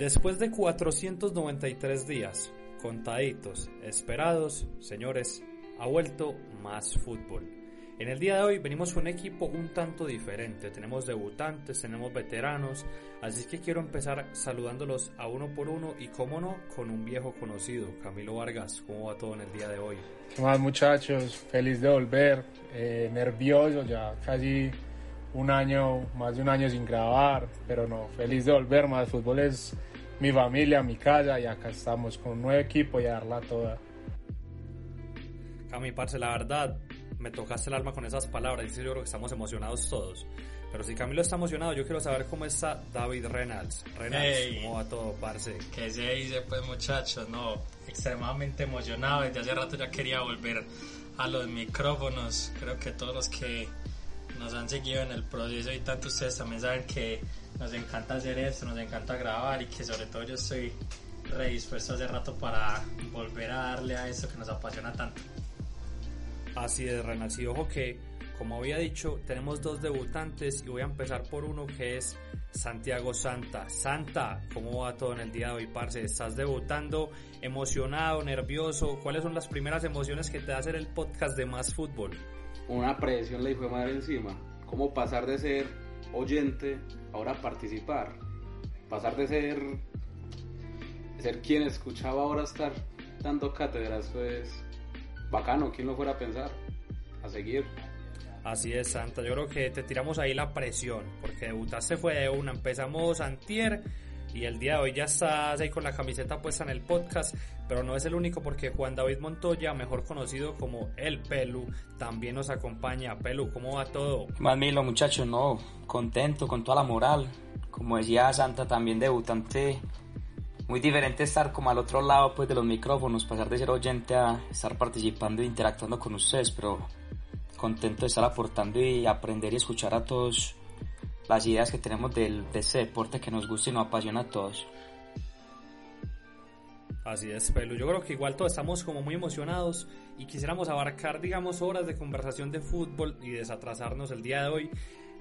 Después de 493 días, contaditos, esperados, señores, ha vuelto más fútbol. En el día de hoy venimos un equipo un tanto diferente. Tenemos debutantes, tenemos veteranos, así que quiero empezar saludándolos a uno por uno y, como no, con un viejo conocido, Camilo Vargas. ¿Cómo va todo en el día de hoy? ¿Qué más muchachos? Feliz de volver, eh, nervioso, ya casi un año, más de un año sin grabar, pero no, feliz de volver, más fútbol es mi familia, mi casa y acá estamos con un nuevo equipo y a darla toda. Cami, parce, la verdad, me tocaste el alma con esas palabras. Yo creo que estamos emocionados todos. Pero si Camilo está emocionado, yo quiero saber cómo está David Reynolds. Reynolds, ¿cómo va todo, parce? ¿Qué se dice, pues, muchachos? No, extremadamente emocionado. Desde hace rato ya quería volver a los micrófonos. Creo que todos los que nos han seguido en el proceso y tanto ustedes también saben que nos encanta hacer esto, nos encanta grabar y que sobre todo yo estoy redispuesto hace rato para volver a darle a eso que nos apasiona tanto. Así es. Y ojo que, como había dicho, tenemos dos debutantes y voy a empezar por uno que es Santiago Santa. Santa, ¿cómo va todo en el día de hoy, parce? ¿Estás debutando emocionado, nervioso? ¿Cuáles son las primeras emociones que te da hacer el podcast de Más Fútbol? Una presión le fue madre encima. ¿Cómo pasar de ser oyente ahora participar? Pasar de ser, ser quien escuchaba ahora estar dando cátedras, pues bacano, ¿quién lo fuera a pensar? A seguir. Así es, Santa. Yo creo que te tiramos ahí la presión, porque debutaste fue de una. Empezamos antier y el día de hoy ya estás ahí con la camiseta puesta en el podcast, pero no es el único porque Juan David Montoya, mejor conocido como El Pelu, también nos acompaña. Pelu, ¿cómo va todo? Más Milo, muchachos, no, contento con toda la moral. Como decía Santa, también debutante muy diferente estar como al otro lado pues de los micrófonos, pasar de ser oyente a estar participando e interactuando con ustedes, pero contento de estar aportando y aprender y escuchar a todos las ideas que tenemos del, de este deporte que nos gusta y nos apasiona a todos. Así es, Pelu. Yo creo que igual todos estamos como muy emocionados y quisiéramos abarcar, digamos, horas de conversación de fútbol y desatrasarnos el día de hoy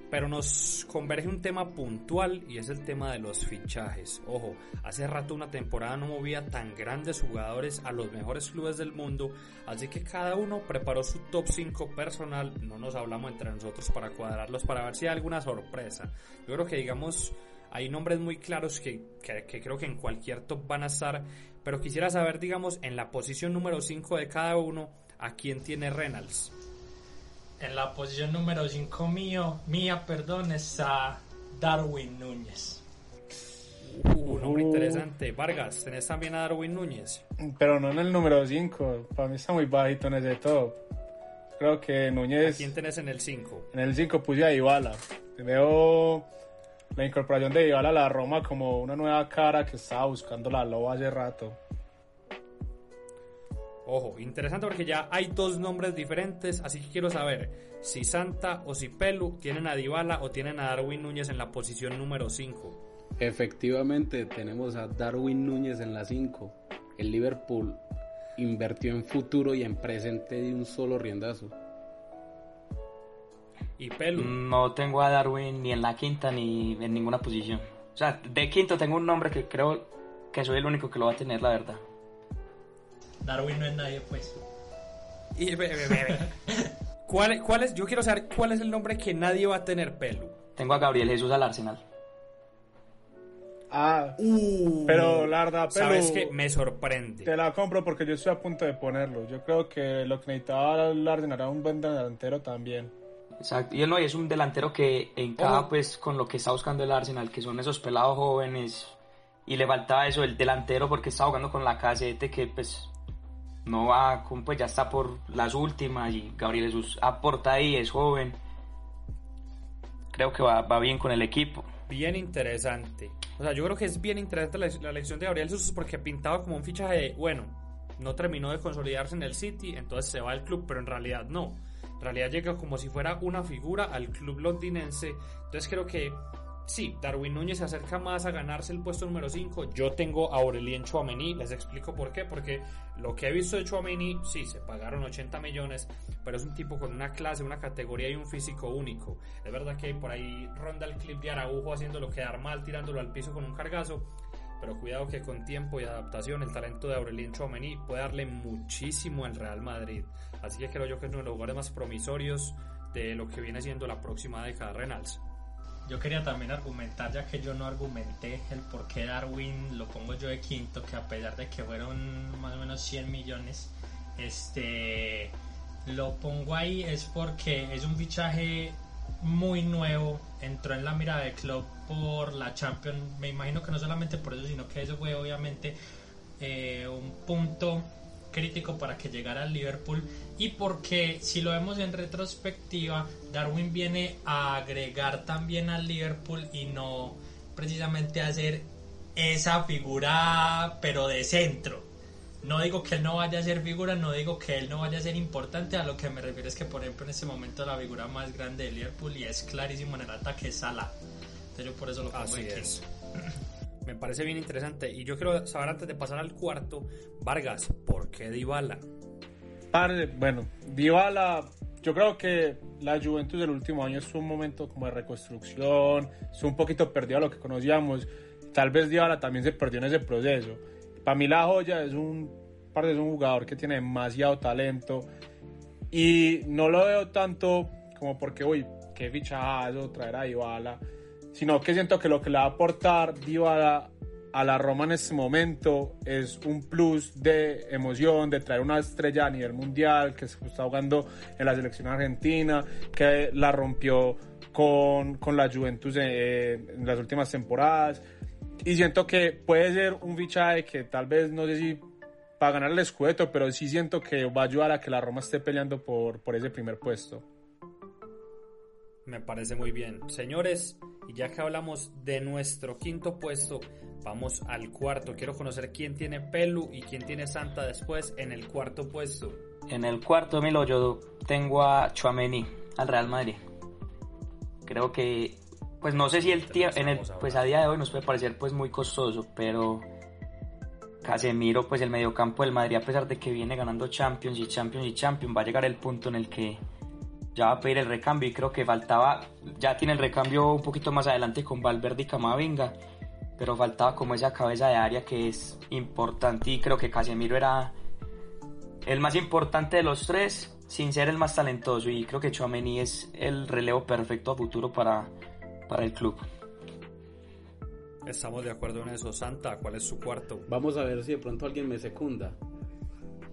pero nos converge un tema puntual y es el tema de los fichajes. Ojo, hace rato una temporada no movía tan grandes jugadores a los mejores clubes del mundo, así que cada uno preparó su top 5 personal, no nos hablamos entre nosotros para cuadrarlos para ver si hay alguna sorpresa. Yo creo que digamos hay nombres muy claros que, que, creo que en cualquier top van a estar, pero quisiera saber digamos en la posición número 5 de cada uno a quién tiene Reynolds. En la posición número 5 mío, mía, perdón, está Darwin Núñez. Uh, un nombre interesante. Vargas, ¿tenés también a Darwin Núñez? Pero no en el número 5. Para mí está muy bajito en ese top. Creo que Núñez. ¿A quién tenés en el 5? En el 5 puse a Ibala. Veo la incorporación de Ibala a la Roma como una nueva cara que estaba buscando la loba hace rato. Ojo, interesante porque ya hay dos nombres diferentes, así que quiero saber si Santa o si Pelu tienen a Dybala o tienen a Darwin Núñez en la posición número 5. Efectivamente, tenemos a Darwin Núñez en la 5. El Liverpool invirtió en futuro y en presente de un solo riendazo. ¿Y Pelu? No tengo a Darwin ni en la quinta ni en ninguna posición. O sea, de quinto tengo un nombre que creo que soy el único que lo va a tener, la verdad. Darwin no es nadie, pues. Y, ¿Cuál, ¿Cuál es? Yo quiero saber cuál es el nombre que nadie va a tener pelo. Tengo a Gabriel Jesús al Arsenal. Ah, uh, pero la verdad, pero sabes que me sorprende. Te la compro porque yo estoy a punto de ponerlo. Yo creo que lo que necesitaba el Arsenal era un buen delantero también. Exacto, y él no es un delantero que encaja pues con lo que está buscando el Arsenal, que son esos pelados jóvenes y le faltaba eso el delantero porque está jugando con la casete que pues no va, pues ya está por las últimas y Gabriel Jesús aporta ahí, es joven. Creo que va, va bien con el equipo. Bien interesante. O sea, yo creo que es bien interesante la, elección de Gabriel Jesús porque pintaba como un fichaje de, bueno, no terminó de consolidarse en el City, entonces se va al club, pero en realidad no. En realidad llega como si fuera una figura al club londinense. Entonces creo que sí, Darwin Núñez se acerca más a ganarse el puesto número 5. Yo tengo a Aurelien Chouameni, les explico por qué, porque lo que he visto de Chouameni, sí, se pagaron 80 millones, pero es un tipo con una clase, una categoría y un físico único. Es verdad que por ahí ronda el clip de Araujo haciéndolo quedar mal, tirándolo al piso con un cargazo, pero cuidado que con tiempo y adaptación el talento de Aurelien Chouameni puede darle muchísimo al Real Madrid. Así que creo yo que es uno de los lugares más promisorios de lo que viene siendo la próxima década Renals. Yo quería también argumentar, ya que yo no argumenté el por qué Darwin lo pongo yo de quinto, que a pesar de que fueron más o menos 100 millones, este lo pongo ahí es porque es un fichaje muy nuevo, entró en la mira de club por la Champions, me imagino que no solamente por eso, sino que eso fue obviamente eh, un punto crítico para que llegara al Liverpool y porque si lo vemos en retrospectiva Darwin viene a agregar también al Liverpool y no precisamente a hacer esa figura pero de centro no digo que él no vaya a ser figura, no digo que él no vaya a ser importante, a lo que me refiero es que por ejemplo en este momento la figura más grande de Liverpool y es clarísimo en el ataque es Salah. Entonces yo por eso lo pongo Así aquí. es. Me parece bien interesante y yo quiero saber antes de pasar al cuarto, Vargas, ¿por qué Dybala? Bueno, Dybala, yo creo que la Juventus del último año es un momento como de reconstrucción, es un poquito perdido a lo que conocíamos. Tal vez Dybala también se perdió en ese proceso. Para mí la joya es un, es un jugador que tiene demasiado talento y no lo veo tanto como porque, uy, qué fichajazo traer a Dybala, sino que siento que lo que le va a aportar a la Roma en este momento es un plus de emoción, de traer una estrella a nivel mundial que se está jugando en la selección argentina, que la rompió con, con la Juventus en, en las últimas temporadas. Y siento que puede ser un fichaje que tal vez, no sé si para ganar el escudeto, pero sí siento que va a ayudar a que la Roma esté peleando por, por ese primer puesto. Me parece muy bien. Señores, y ya que hablamos de nuestro quinto puesto, vamos al cuarto. Quiero conocer quién tiene Pelu y quién tiene Santa después en el cuarto puesto. En el cuarto, Milo, yo tengo a Chuameni, al Real Madrid. Creo que, pues no sé si el tío, en el, pues a día de hoy nos puede parecer pues muy costoso, pero Casemiro, pues el mediocampo del Madrid, a pesar de que viene ganando Champions y Champions y Champions, va a llegar el punto en el que ya va a pedir el recambio y creo que faltaba, ya tiene el recambio un poquito más adelante con Valverde y Camavinga, pero faltaba como esa cabeza de área que es importante y creo que Casemiro era el más importante de los tres sin ser el más talentoso y creo que Chouameni es el relevo perfecto a futuro para, para el club. Estamos de acuerdo en eso. Santa, ¿cuál es su cuarto? Vamos a ver si de pronto alguien me secunda.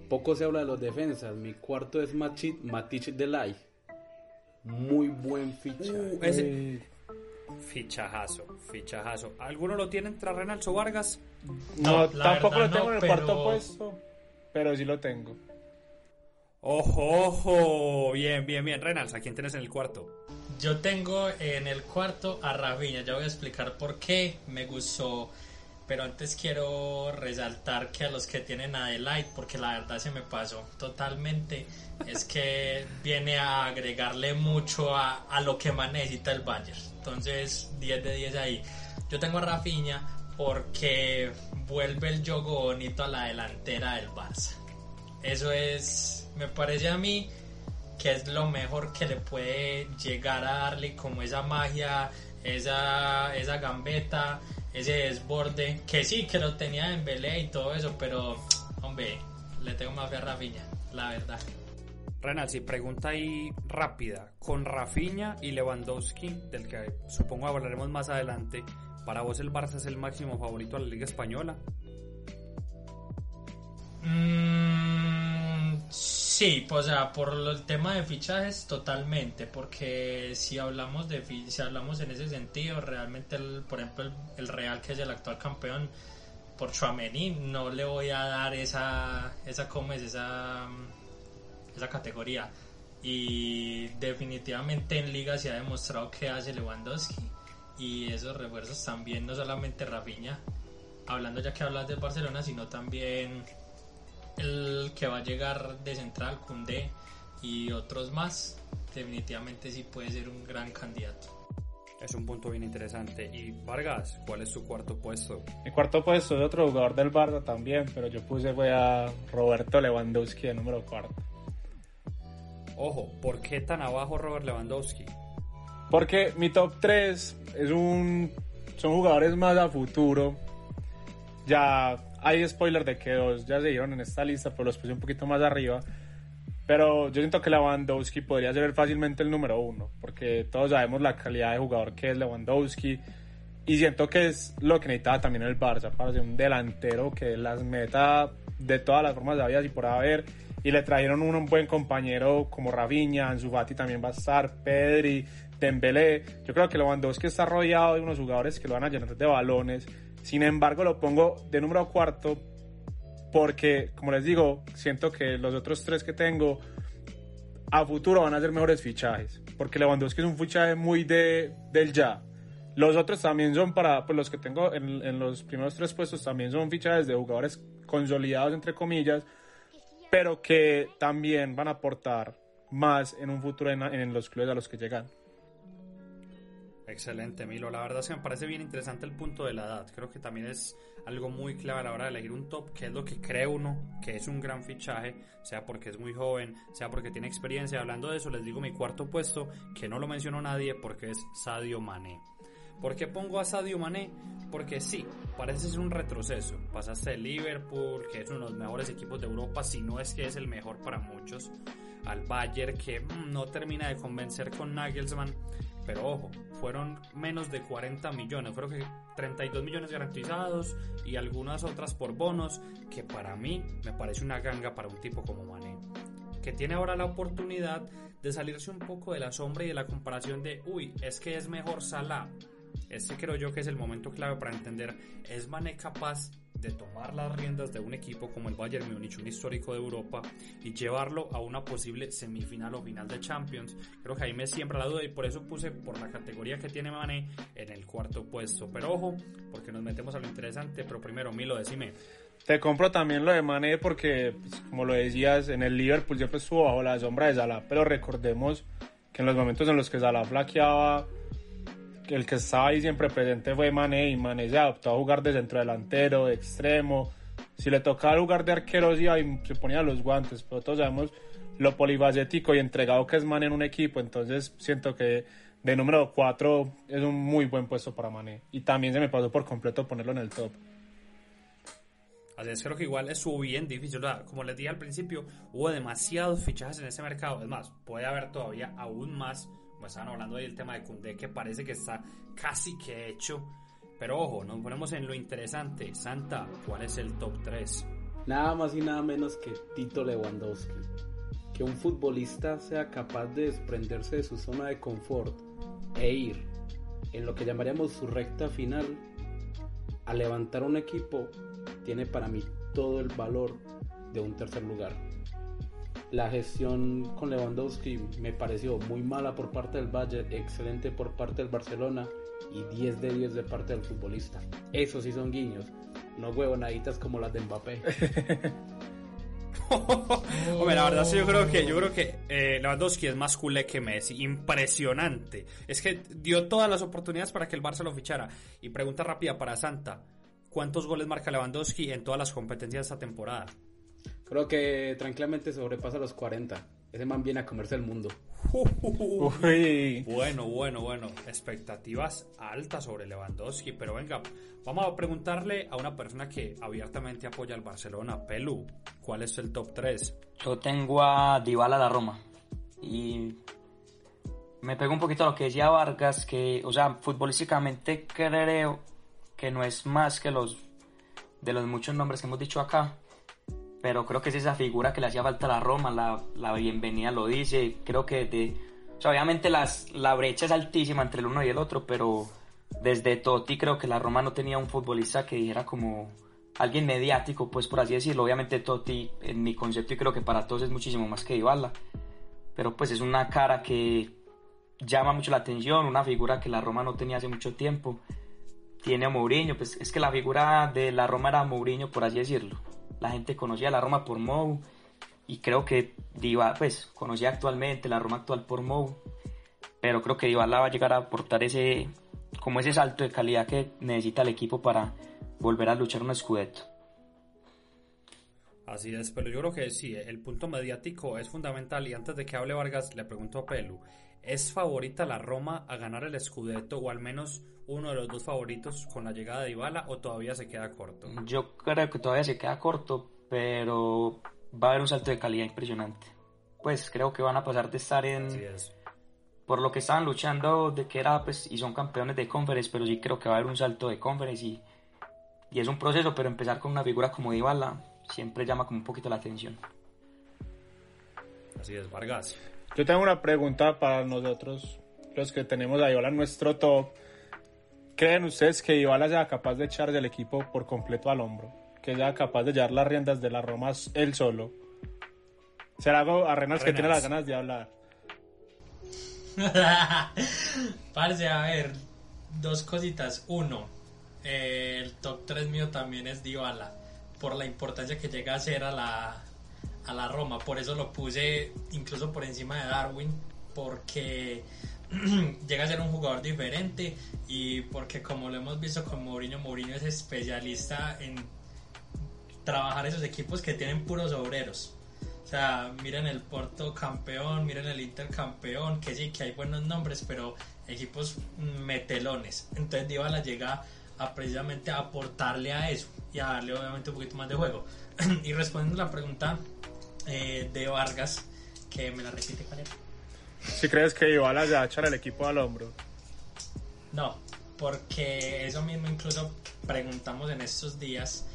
Poco se habla de los defensas. Mi cuarto es Matic, Matic Delay. Muy buen fichaje. Uh, ese... Fichajazo, fichajazo. ¿Alguno lo tiene entre Renaldo Vargas? No, tampoco verdad lo tengo no, en el pero- cuarto puesto, pero sí lo tengo. Ojo, ojo. Bien, bien, bien. Renals, ¿a quién tienes en el cuarto? Yo tengo en el cuarto a Rafinha, ya voy a explicar por qué me gustó, pero antes quiero resaltar que a los que tienen a Delight, porque la verdad se me pasó totalmente, es que viene a agregarle mucho a, a lo que más necesita el Bayern. Entonces, 10 de 10 ahí. Yo tengo a Rafinha porque vuelve el juego bonito a la delantera del Barça. Eso es, me parece a mí que es lo mejor que le puede llegar a darle como esa magia, esa, esa gambeta, ese desborde, que sí, que lo tenía en Belé y todo eso, pero hombre, le tengo más fe a Rafinha, la verdad. Renals, y pregunta ahí rápida. Con Rafinha y Lewandowski, del que supongo hablaremos más adelante, ¿para vos el Barça es el máximo favorito de la Liga Española? Mm, sí, pues, o sea, por el tema de fichajes totalmente, porque si hablamos de si hablamos en ese sentido, realmente por ejemplo el, Real que es el actual campeón por Chouameni no le voy a dar esa esa cómo es esa mm, esa categoría. Y definitivamente en liga se ha demostrado que hace Lewandowski. Y esos refuerzos también no solamente Rafinha hablando ya que hablas de Barcelona sino también el que va a llegar de central, Cundé y otros más, definitivamente sí puede ser un gran candidato. Es un punto bien interesante. Y Vargas, ¿cuál es su cuarto puesto? Mi cuarto puesto es otro jugador del Barça también, pero yo puse fue a Roberto Lewandowski de número cuarto. Ojo, ¿por qué tan abajo Robert Lewandowski? Porque mi top 3 es un, son jugadores más a futuro. ya hay spoiler de que dos ya se dieron en esta lista, pero los puse un poquito más arriba. Pero yo siento que Lewandowski podría ser fácilmente el número uno, porque todos sabemos la calidad de jugador que es Lewandowski. Y siento que es lo que necesitaba también el Barça, para ser un delantero que las meta de todas las formas vida y por haber. Y le trajeron un, buen compañero como Raviña, Ansu Fati también va a estar, Pedri, Dembélé. Yo creo que Lewandowski está rodeado de unos jugadores que lo van a llenar de balones. Sin embargo, lo pongo de número cuarto porque, como les digo, siento que los otros tres que tengo a futuro van a ser mejores fichajes. Porque Lewandowski es un fichaje muy de, del ya. Los otros también son para, pues los que tengo en, en los primeros tres puestos también son fichajes de jugadores consolidados, entre comillas, pero que también van a aportar más en un futuro en, en los clubes a los que llegan. Excelente, Milo. La verdad es que me parece bien interesante el punto de la edad. Creo que también es algo muy clave a la hora de elegir un top, que es lo que cree uno que es un gran fichaje, sea porque es muy joven, sea porque tiene experiencia. Hablando de eso, les digo mi cuarto puesto, que no lo mencionó nadie, porque es Sadio Mané. ¿Por qué pongo a Sadio Mané? Porque sí, parece ser un retroceso. Pasaste de Liverpool, que es uno de los mejores equipos de Europa, si no es que es el mejor para muchos, al Bayern, que mm, no termina de convencer con Nagelsmann pero ojo, fueron menos de 40 millones, fueron que 32 millones garantizados y algunas otras por bonos, que para mí me parece una ganga para un tipo como Mané, que tiene ahora la oportunidad de salirse un poco de la sombra y de la comparación de, uy, es que es mejor Salah. Este creo yo que es el momento clave para entender, ¿es Mané capaz de tomar las riendas de un equipo como el Bayern Múnich, un histórico de Europa, y llevarlo a una posible semifinal o final de Champions. Creo que ahí me siembra la duda y por eso puse por la categoría que tiene Mané en el cuarto puesto. Pero ojo, porque nos metemos a lo interesante, pero primero Milo, decime. Te compro también lo de Mané porque, pues, como lo decías, en el Liverpool siempre estuvo bajo la sombra de Salah, pero recordemos que en los momentos en los que Salah flaqueaba el que estaba ahí siempre presente fue Mané y Mané se adaptó a jugar de centro delantero, de extremo. Si le tocaba jugar de arquero, iba y se ponía los guantes, pero todos sabemos lo polifacético y entregado que es Mané en un equipo, entonces siento que de número 4 es un muy buen puesto para Mané. Y también se me pasó por completo ponerlo en el top. Así es, creo que igual es bien difícil. Como les dije al principio, hubo demasiados fichajes en ese mercado. Es más, puede haber todavía aún más pues estaban hablando del tema de Cundé que parece que está casi que hecho. Pero ojo, nos ponemos en lo interesante. Santa, ¿cuál es el top 3? Nada más y nada menos que Tito Lewandowski. Que un futbolista sea capaz de desprenderse de su zona de confort e ir en lo que llamaríamos su recta final a levantar un equipo tiene para mí todo el valor de un tercer lugar la gestión con Lewandowski me pareció muy mala por parte del Bayern, excelente por parte del Barcelona y 10 de 10 de parte del futbolista. Esos sí son guiños, no huevonaditas como las de Mbappé. Hombre, la verdad sí, yo creo que yo creo que eh, Lewandowski es más culé que Messi, impresionante. Es que dio todas las oportunidades para que el Barça lo fichara. Y pregunta rápida para Santa, ¿cuántos goles marca Lewandowski en todas las competencias de esta temporada? Creo que tranquilamente sobrepasa los 40. Ese man viene a comerse el mundo. Bueno, bueno, bueno. Expectativas altas sobre Lewandowski. Pero venga, vamos a preguntarle a una persona que abiertamente apoya al Barcelona. Pelu, ¿cuál es el top 3? Yo tengo a Dybala la Roma. Y me pego un poquito a lo que decía Vargas, que, o sea, futbolísticamente creo que no es más que los de los muchos nombres que hemos dicho acá pero creo que es esa figura que le hacía falta a la Roma, la, la bienvenida lo dice, creo que de, obviamente las, la brecha es altísima entre el uno y el otro, pero desde Totti creo que la Roma no tenía un futbolista que dijera como alguien mediático, pues por así decirlo, obviamente Totti en mi concepto y creo que para todos es muchísimo más que Dybala, pero pues es una cara que llama mucho la atención, una figura que la Roma no tenía hace mucho tiempo, tiene a Mourinho, pues es que la figura de la Roma era Mourinho, por así decirlo la gente conocía la Roma por Mou y creo que Diva, pues conocía actualmente la Roma actual por Mou, pero creo que Dybala va a llegar a aportar ese como ese salto de calidad que necesita el equipo para volver a luchar un escudeto. Así es, pero yo creo que sí, el punto mediático es fundamental y antes de que hable Vargas le pregunto a Pelu, ¿es favorita la Roma a ganar el Scudetto o al menos uno de los dos favoritos con la llegada de Dybala o todavía se queda corto? Yo creo que todavía se queda corto, pero va a haber un salto de calidad impresionante. Pues creo que van a pasar de estar en por lo que estaban luchando de que era pues y son campeones de conference, pero sí creo que va a haber un salto de conference y, y es un proceso, pero empezar con una figura como Dybala siempre llama como un poquito la atención. Así es, Vargas. Yo tengo una pregunta para nosotros, los que tenemos a Dybala en nuestro top. ¿Creen ustedes que Dybala sea capaz de echar del equipo por completo al hombro? Que sea capaz de llevar las riendas de la Roma él solo. Será algo a Renas que tiene las ganas de hablar. Parce, a ver, dos cositas. Uno, eh, el top 3 mío también es Dybala, por la importancia que llega a ser a la, a la Roma. Por eso lo puse incluso por encima de Darwin, porque llega a ser un jugador diferente y porque como lo hemos visto con Mourinho, Mourinho es especialista en trabajar esos equipos que tienen puros obreros. O sea, miren el Porto campeón, miren el Inter campeón, que sí, que hay buenos nombres, pero equipos metelones. Entonces Dybala llega a precisamente aportarle a eso y a darle obviamente un poquito más de juego. y respondiendo a la pregunta eh, de Vargas, que me la repite, ¿cuál Si crees que Dybala ya echar el equipo al hombro. No, porque eso mismo incluso preguntamos en estos días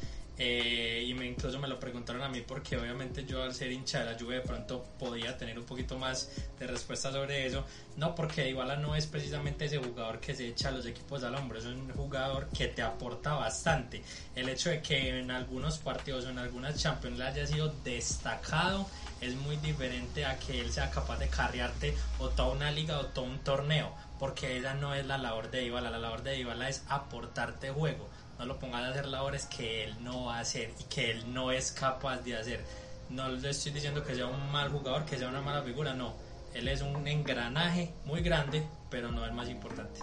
eh, y me, incluso me lo preguntaron a mí porque obviamente yo al ser hincha de la Juve de pronto podía tener un poquito más de respuesta sobre eso. No, porque Iguala no es precisamente ese jugador que se echa a los equipos al hombro, es un jugador que te aporta bastante. El hecho de que en algunos partidos o en algunas Champions haya sido destacado es muy diferente a que él sea capaz de carrearte o toda una liga o todo un torneo, porque esa no es la labor de Iguala, la labor de Iguala es aportarte juego no lo pongan a hacer labores que él no va a hacer y que él no es capaz de hacer. No le estoy diciendo que sea un mal jugador, que sea una mala figura, no. Él es un engranaje muy grande, pero no el más importante.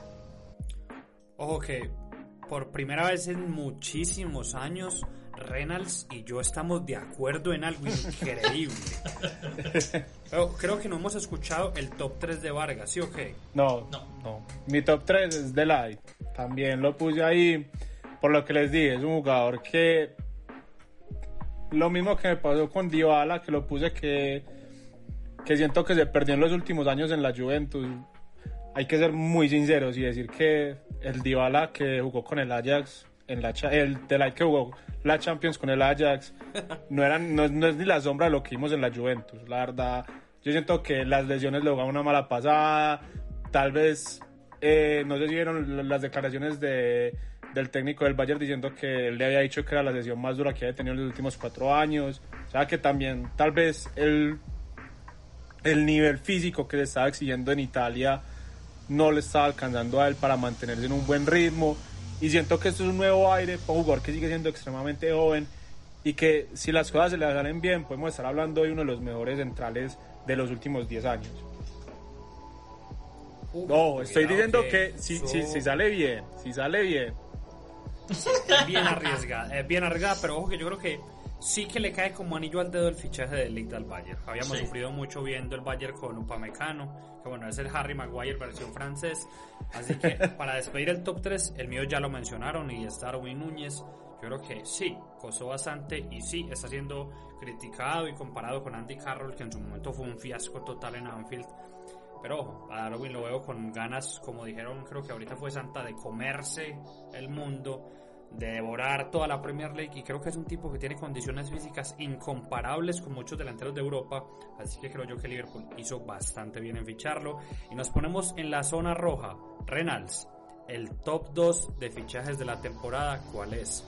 Ojo que por primera vez en muchísimos años Reynolds y yo estamos de acuerdo en algo increíble. Pero creo que no hemos escuchado el top 3 de Vargas, ¿sí o qué? No, no, no. Mi top 3 es de Light. También lo puse ahí por lo que les dije, es un jugador que lo mismo que me pasó con Dybala, que lo puse que, que siento que se perdió en los últimos años en la Juventus. Hay que ser muy sinceros y decir que el Dybala que jugó con el Ajax, en la, el de que jugó la Champions con el Ajax, no, eran, no, es ni la sombra de lo que vimos en la Juventus. La verdad, yo siento que las lesiones le jugaban una mala pasada. Tal vez, eh, no sé si vieron las declaraciones de del técnico del Bayern diciendo que él le había dicho que era la sesión más dura que había tenido en los últimos cuatro años. O sea que también tal vez el, el nivel físico que le estaba exigiendo en Italia no le estaba alcanzando a él para mantenerse en un buen ritmo. Y siento que esto es un nuevo aire para un jugador que sigue siendo extremadamente joven y que si las cosas se le salen bien podemos estar hablando de uno de los mejores centrales de los últimos 10 años. no, estoy diciendo que, si, si, si sale bien, si sale bien, bien arriesgada, eh, bien arriesgada, pero ojo que yo creo que sí que le cae como anillo al dedo el fichaje de Ligt al Bayern. Habíamos sufrido mucho viendo el Bayern con Upamecano, que bueno, es el Harry Maguire versión francés. Así que para despedir el top 3, el mío ya lo mencionaron y es Darwin Núñez. Yo creo que sí, costó bastante y sí, está siendo criticado y comparado con Andy Carroll, que en su momento fue un fiasco total en Anfield. Pero ojo, a Darwin lo veo con ganas, como dijeron, creo que ahorita fue Santa, de comerse el mundo, de devorar toda la Premier League y creo que es un tipo que tiene condiciones físicas incomparables con muchos delanteros de Europa, así que creo yo que Liverpool hizo bastante bien en ficharlo y nos ponemos en la zona roja. Renals, el top 2 de fichajes de la temporada, ¿cuál es?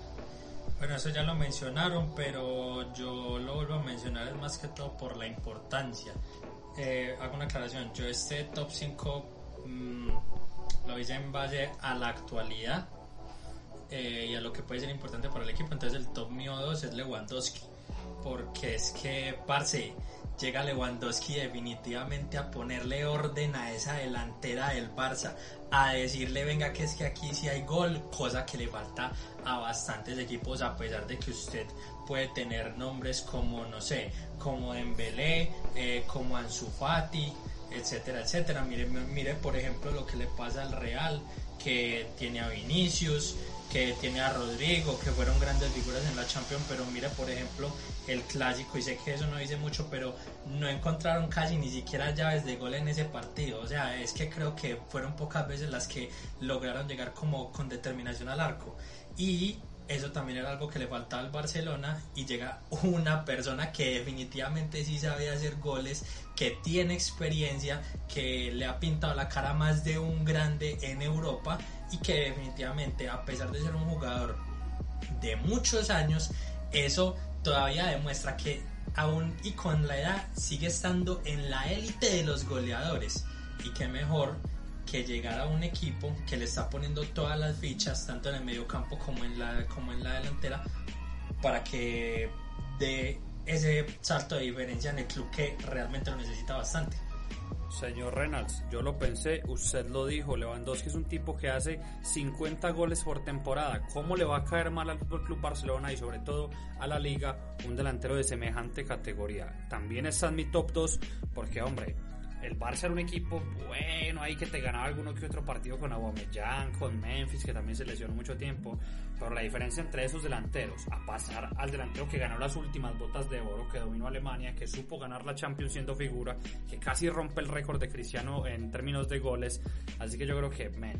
Bueno, eso ya lo mencionaron, pero yo lo vuelvo a mencionar es más que todo por la importancia eh, hago una aclaración. Yo este top 5 mm, lo hice en base a la actualidad eh, y a lo que puede ser importante para el equipo. Entonces el top mío 2 es Lewandowski. Porque es que, parce, llega Lewandowski definitivamente a ponerle orden a esa delantera del Barça, a decirle venga que es que aquí sí hay gol, cosa que le falta a bastantes equipos a pesar de que usted puede tener nombres como no sé, como Dembélé, eh, como Ansu Fati, etcétera, etcétera. Mire, mire por ejemplo lo que le pasa al Real, que tiene a Vinicius, que tiene a Rodrigo, que fueron grandes figuras en la Champions, pero mire por ejemplo el clásico, y sé que eso no dice mucho, pero no encontraron casi ni siquiera llaves de gol en ese partido, o sea, es que creo que fueron pocas veces las que lograron llegar como con determinación al arco, y eso también era algo que le faltaba al Barcelona y llega una persona que definitivamente sí sabe hacer goles, que tiene experiencia, que le ha pintado la cara más de un grande en Europa y que definitivamente a pesar de ser un jugador de muchos años, eso todavía demuestra que aún y con la edad sigue estando en la élite de los goleadores y que mejor que llegar a un equipo que le está poniendo todas las fichas, tanto en el medio campo como en la, como en la delantera, para que dé ese salto de diferencia en el club que realmente lo necesita bastante. Señor Reynolds, yo lo pensé, usted lo dijo, Lewandowski es un tipo que hace 50 goles por temporada. ¿Cómo le va a caer mal al Club Barcelona y sobre todo a la liga un delantero de semejante categoría? También está en mi top 2 porque, hombre, el Barça era un equipo bueno ahí que te ganaba alguno que otro partido con Aubameyang, con Memphis que también se lesionó mucho tiempo, pero la diferencia entre esos delanteros a pasar al delantero que ganó las últimas botas de oro, que dominó Alemania, que supo ganar la Champions siendo figura, que casi rompe el récord de Cristiano en términos de goles, así que yo creo que men,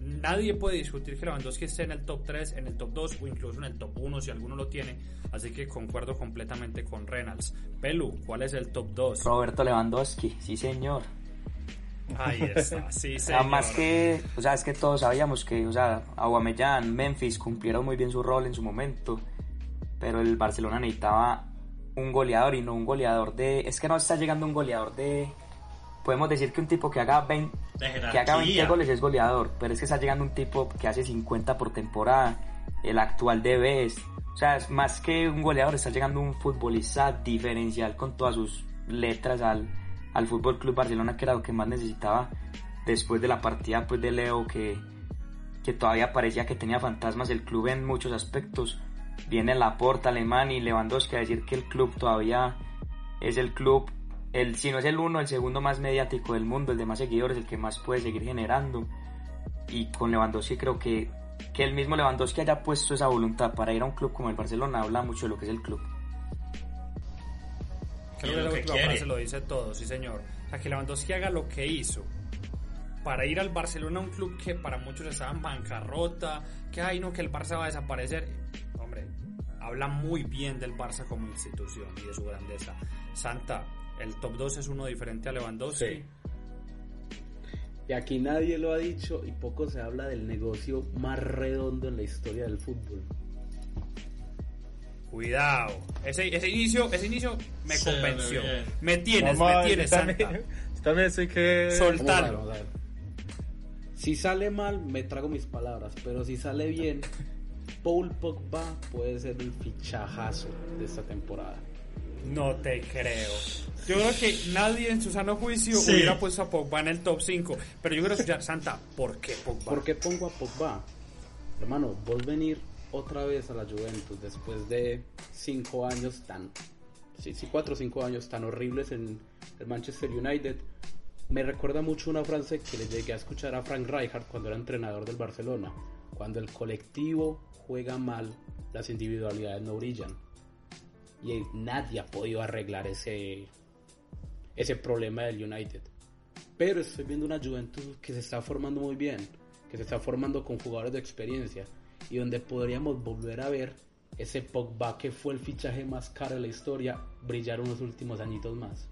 nadie puede discutir que Lewandowski esté en el top 3, en el top 2 o incluso en el top 1 si alguno lo tiene. Así que concuerdo completamente con Reynolds. Pelu, ¿cuál es el top 2? Roberto Lewandowski, sí señor. Ahí está, sí señor. Además que, o sea, es que todos sabíamos que, o sea, Aguamellán, Memphis cumplieron muy bien su rol en su momento, pero el Barcelona necesitaba un goleador y no un goleador de... Es que no está llegando un goleador de podemos decir que un tipo que haga 20, que haga 20 goles es goleador, pero es que está llegando un tipo que hace 50 por temporada, el actual de O sea, es más que un goleador, está llegando un futbolista diferencial con todas sus letras al, al Fútbol Club Barcelona, que era lo que más necesitaba después de la partida pues, de Leo, que, que todavía parecía que tenía fantasmas el club en muchos aspectos. Viene Laporta, Alemán y Lewandowski a decir que el club todavía es el club el, si no es el uno, el segundo más mediático del mundo, el de más seguidores, el que más puede seguir generando. Y con Lewandowski creo que, que el mismo Lewandowski haya puesto esa voluntad para ir a un club como el Barcelona habla mucho de lo que es el club. Creo que, la frase lo dice todo, sí señor. A que Lewandowski haga lo que hizo para ir al Barcelona, un club que para muchos estaba en bancarrota, que ay no, que el Barça va a desaparecer. Hombre, habla muy bien del Barça como institución y de su grandeza. Santa, el top 2 es uno diferente a Lewandowski. Sí. Y aquí nadie lo ha dicho y poco se habla del negocio más redondo en la historia del fútbol. Cuidado. Ese, ese inicio, ese inicio me convenció. Me tienes, me tienes, Santa. También sé que soltarlo. Si sale mal, me trago mis palabras, pero si sale bien, Paul Pogba puede ser el fichajazo de esta temporada. No te creo. Yo creo que nadie en su sano juicio hubiera puesto a Pogba en el top 5. Pero yo quiero escuchar, Santa, ¿por qué Pogba? ¿Por qué pongo a Pogba? Hermano, vos venir otra vez a la Juventus después de 5 años tan. Sí, sí, 4 o 5 años tan horribles en el Manchester United. Me recuerda mucho una frase que le llegué a escuchar a Frank Rijkaard cuando era entrenador del Barcelona. Cuando el colectivo juega mal, las individualidades no brillan y nadie ha podido arreglar ese, ese problema del United. Pero estoy viendo una Juventus que se está formando muy bien, que se está formando con jugadores de experiencia y donde podríamos volver a ver ese Pogba que fue el fichaje más caro de la historia brillar unos últimos añitos más.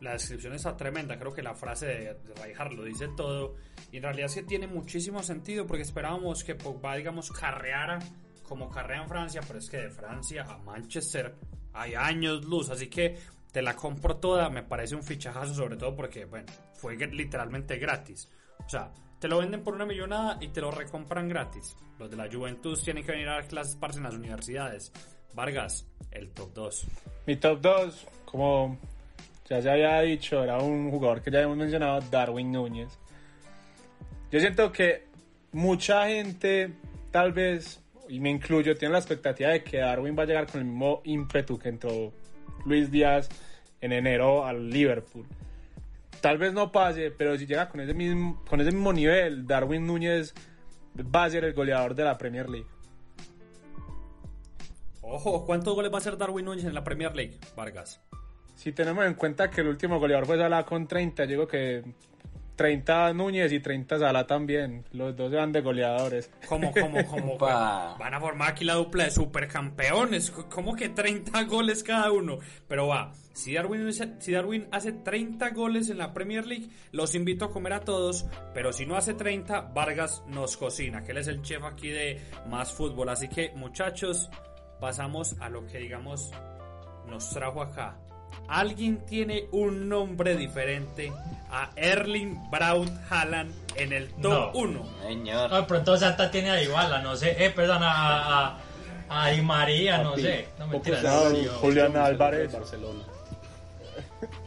La descripción está tremenda, creo que la frase de, de lo dice todo y en realidad sí tiene muchísimo sentido porque esperábamos que Pogba, digamos, carreara como carrera en Francia, pero es que de Francia a Manchester hay años luz, así que te la compro toda, me parece un fichajazo, sobre todo porque, bueno, fue literalmente gratis. O sea, te lo venden por una millonada y te lo recompran gratis. Los de la Juventus tienen que venir a dar clases para en las universidades. Vargas, el top 2. Mi top 2, como ya se había dicho, era un jugador que ya hemos mencionado, Darwin Núñez. Yo siento que mucha gente tal vez y me incluyo, tiene la expectativa de que Darwin va a llegar con el mismo ímpetu que entró Luis Díaz en enero al Liverpool. tal vez no pase, pero si llega con ese mismo, con ese mismo nivel, Darwin Núñez va a ser el goleador de la Premier League. Ojo, ¿cuántos goles va a hacer Darwin Núñez en la Premier League, Vargas? Si tenemos en cuenta que el último goleador fue Salah con 30, yo digo que 30 Núñez y 30 Salah también. Los dos se van de goleadores. ¿Cómo, cómo, cómo? van a formar aquí la dupla de supercampeones. ¿Cómo que 30 goles cada uno? Pero va, si Darwin, si Darwin hace 30 goles en la Premier League, los invito a comer a todos. Pero si no hace 30, Vargas nos cocina, que él es el chef aquí de más fútbol. Así que, muchachos, pasamos a lo que digamos nos trajo acá. Alguien tiene un nombre diferente a Erling Braut Haaland en el top 1. Señor. No, pronto Santa tiene a Iguala, no sé. Eh, perdón, a, a, Di María, no sé. No me Julián Álvarez. Barcelona.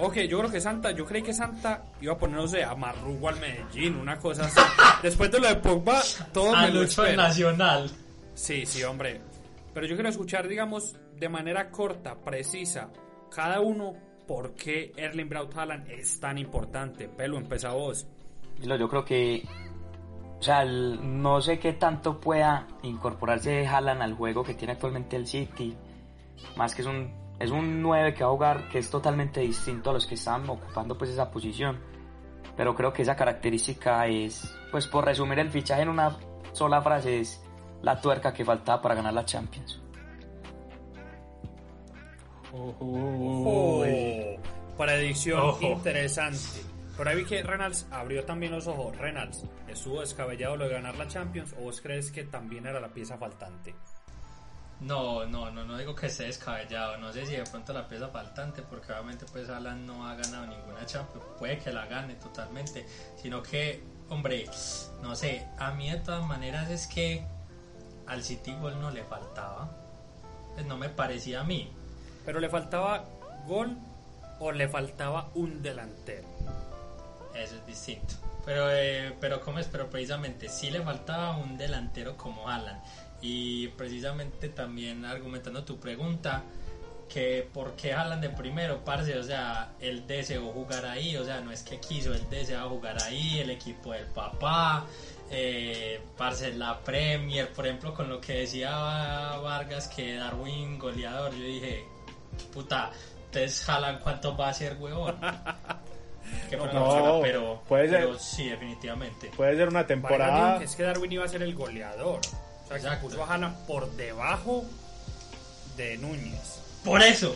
Ok, yo creo que Santa, yo creí que Santa iba a poner, no sé, a Marrugo al Medellín, una cosa así. Después de lo de Pogba, todo a me lo Lucho Nacional. Sí, sí, hombre. Pero yo quiero escuchar, digamos, de manera corta, precisa, cada uno por qué Erling Braut Haaland es tan importante. Pelo, empieza vos. Yo creo que, o sea, no sé qué tanto pueda incorporarse Haaland al juego que tiene actualmente el City. Más que es un, es un 9 que va a jugar que es totalmente distinto a los que están ocupando pues esa posición. Pero creo que esa característica es, pues por resumir el fichaje en una sola frase, es la tuerca que faltaba para ganar la Champions. Oh, predicción interesante. Pero ahí vi que Reynolds abrió también los ojos. Reynolds, ¿estuvo descabellado lo de ganar la Champions o vos crees que también era la pieza faltante? No, no, no, no digo que esté descabellado. No sé si de pronto la pieza faltante, porque obviamente pues Alan no ha ganado ninguna Champions. Puede que la gane totalmente, sino que, hombre, no sé, a mí de todas maneras es que al City gol no le faltaba. Pues no me parecía a mí. Pero le faltaba gol o le faltaba un delantero. Eso es distinto. Pero, eh, pero ¿cómo es? Pero precisamente sí le faltaba un delantero como Alan. Y precisamente también argumentando tu pregunta, que por qué Alan de primero, parce, o sea, él deseó jugar ahí, o sea, no es que quiso, él deseaba jugar ahí, el equipo del papá, eh, parce, la Premier, por ejemplo, con lo que decía Vargas que Darwin goleador, yo dije, puta, ustedes jalan cuánto va a ser, huevón. no, pero, puede ser, sí, definitivamente. Puede ser una temporada. es que Darwin iba a ser el goleador. O sea, que puso a por debajo de Núñez. Por eso,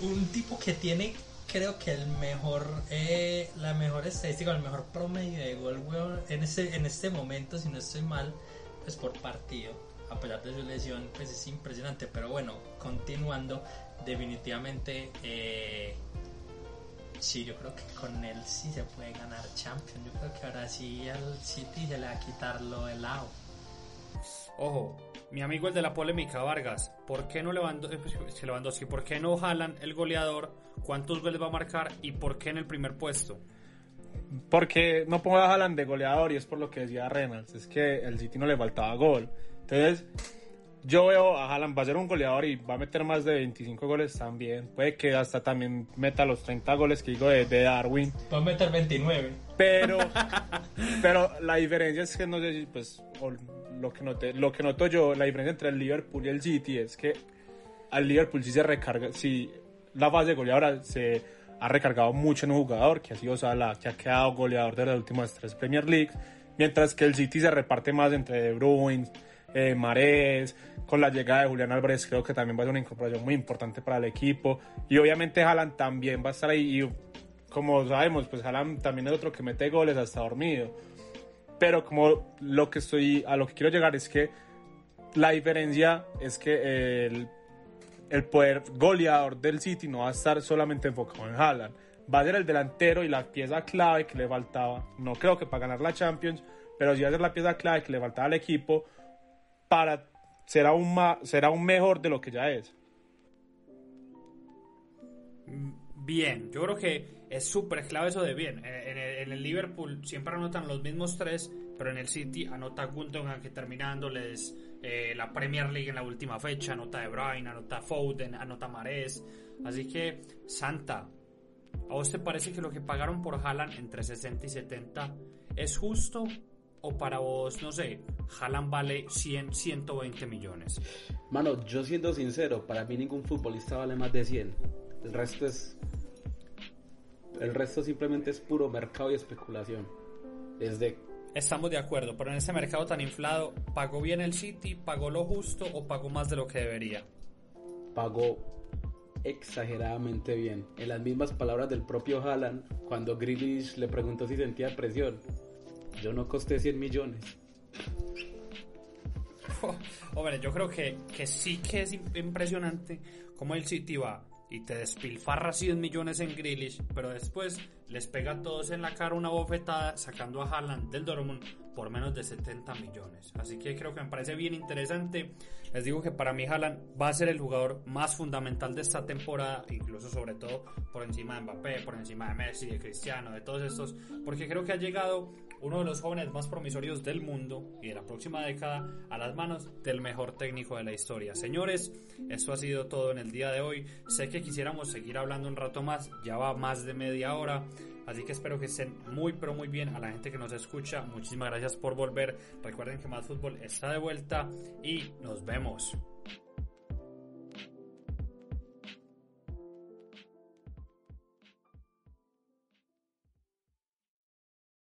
un tipo que tiene, creo que el mejor, eh, la mejor estadística, el mejor promedio de gol, huevón, en este, en este momento, si no estoy mal, pues por partido. A pesar de su lesión, pues es impresionante. Pero bueno, continuando, definitivamente eh, sí, yo creo que con él sí se puede ganar Champions. Yo creo que ahora sí al City se le va a quitar lo de lado. Ojo, mi amigo el de la polémica, Vargas, ¿por qué no Lewandowski, eh, pues, Lewandowski por qué no jalan el goleador? ¿Cuántos goles va a marcar? ¿Y por qué en el primer puesto? Porque no pongo a Haaland de goleador y es por lo que decía Reynolds, es que el City no le faltaba gol. Entonces, yo veo a Haaland va a ser un goleador y va a meter más de 25 goles también. Puede que hasta también meta los 30 goles que digo de, Darwin. Va a meter 29. Pero, pero la diferencia es que no sé si, pues, lo que, noté, lo que noto yo, la diferencia entre el Liverpool y el City es que al Liverpool sí se recarga, si la fase goleadora se ha recargado mucho en un jugador, que ha sido Salah, que ha quedado goleador de las últimas tres Premier League, mientras que el City se reparte más entre De Bruyne, eh, Marés, con la llegada de Julián Álvarez creo que también va a ser una incorporación muy importante para el equipo. Y obviamente Haaland también va a estar ahí y como sabemos pues Haaland también es otro que mete goles hasta dormido. Pero como lo que estoy a lo que quiero llegar es que la diferencia es que el, el poder goleador del City no va a estar solamente enfocado en Haaland. Va a ser el delantero y la pieza clave que le faltaba. No creo que para ganar la Champions pero sí va a ser la pieza clave que le faltaba al equipo para ser aún, más, mejor de lo que ya es. Bien, yo creo que es súper clave eso de bien. En, el Liverpool siempre anotan los mismos tres, pero en el City anota Gundogan que terminándoles eh, la Premier League en la última fecha, anota De Bruyne, anota Foden, anota Mares. Así que, Santa, ¿A vos te parece que lo que pagaron por Haaland entre 60 y 70 es justo? ¿O para vos, no sé, Haaland vale 100, 120 millones? Mano, yo siendo sincero, para mí ningún futbolista vale más de 100. El resto es. El resto simplemente es puro mercado y especulación. Es de Estamos de acuerdo, pero en ese mercado tan inflado, ¿pagó bien el City? ¿Pagó lo justo o pagó más de lo que debería? pagó exageradamente bien. En las mismas palabras del propio Haaland, cuando Grealish le preguntó si sentía presión, yo no costé 100 millones. Hombre, yo creo que, que sí que es impresionante cómo el City va y te despilfarra 100 millones en Grealish, pero después les pega a todos en la cara una bofetada sacando a Haaland del Dortmund por menos de 70 millones. Así que creo que me parece bien interesante. Les digo que para mí Haaland va a ser el jugador más fundamental de esta temporada, incluso sobre todo por encima de Mbappé, por encima de Messi, de Cristiano, de todos estos, porque creo que ha llegado uno de los jóvenes más promisorios del mundo y de la próxima década a las manos del mejor técnico de la historia. Señores, esto ha sido todo en el día de hoy. Sé que quisiéramos seguir hablando un rato más, ya va más de media hora. Así que espero que estén muy pero muy bien a la gente que nos escucha. Muchísimas gracias por volver. Recuerden que Más Fútbol está de vuelta y nos vemos.